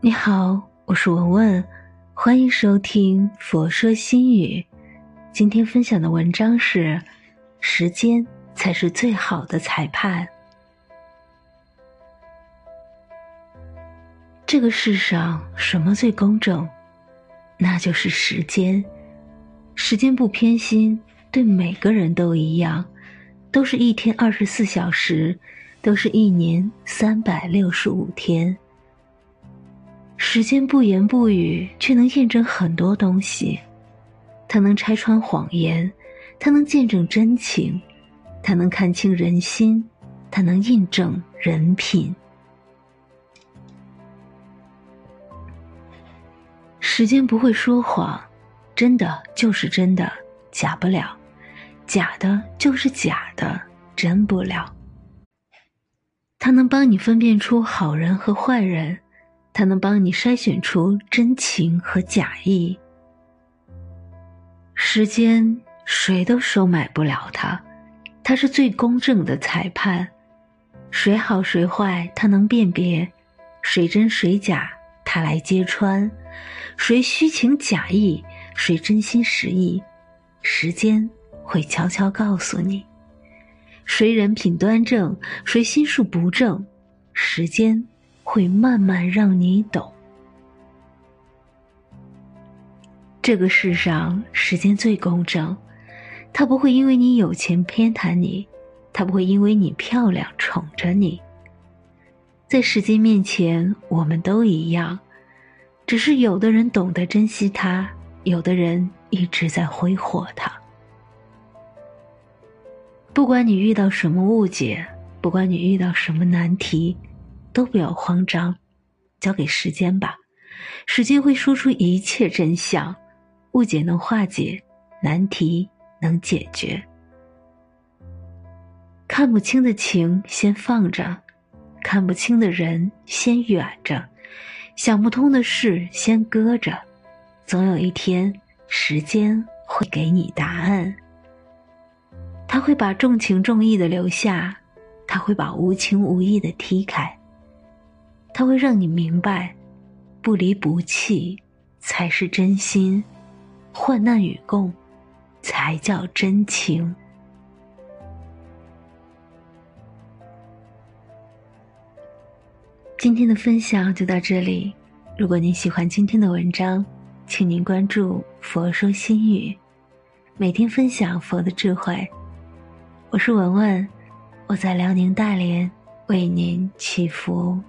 你好，我是文文，欢迎收听《佛说心语》。今天分享的文章是：时间才是最好的裁判。这个世上什么最公正？那就是时间。时间不偏心，对每个人都一样，都是一天二十四小时，都是一年三百六十五天。时间不言不语，却能验证很多东西。它能拆穿谎言，它能见证真情，它能看清人心，它能印证人品。时间不会说谎，真的就是真的，假不了；假的就是假的，真不了。它能帮你分辨出好人和坏人。才能帮你筛选出真情和假意。时间谁都收买不了它，它是最公正的裁判。谁好谁坏，它能辨别；谁真谁假，它来揭穿。谁虚情假意，谁真心实意，时间会悄悄告诉你。谁人品端正，谁心术不正，时间。会慢慢让你懂，这个世上时间最公正，他不会因为你有钱偏袒你，他不会因为你漂亮宠着你。在时间面前，我们都一样，只是有的人懂得珍惜它，有的人一直在挥霍它。不管你遇到什么误解，不管你遇到什么难题。都不要慌张，交给时间吧，时间会说出一切真相，误解能化解，难题能解决。看不清的情先放着，看不清的人先远着，想不通的事先搁着，总有一天，时间会给你答案。他会把重情重义的留下，他会把无情无义的踢开。它会让你明白，不离不弃才是真心，患难与共才叫真情。今天的分享就到这里。如果您喜欢今天的文章，请您关注“佛说心语”，每天分享佛的智慧。我是文文，我在辽宁大连为您祈福。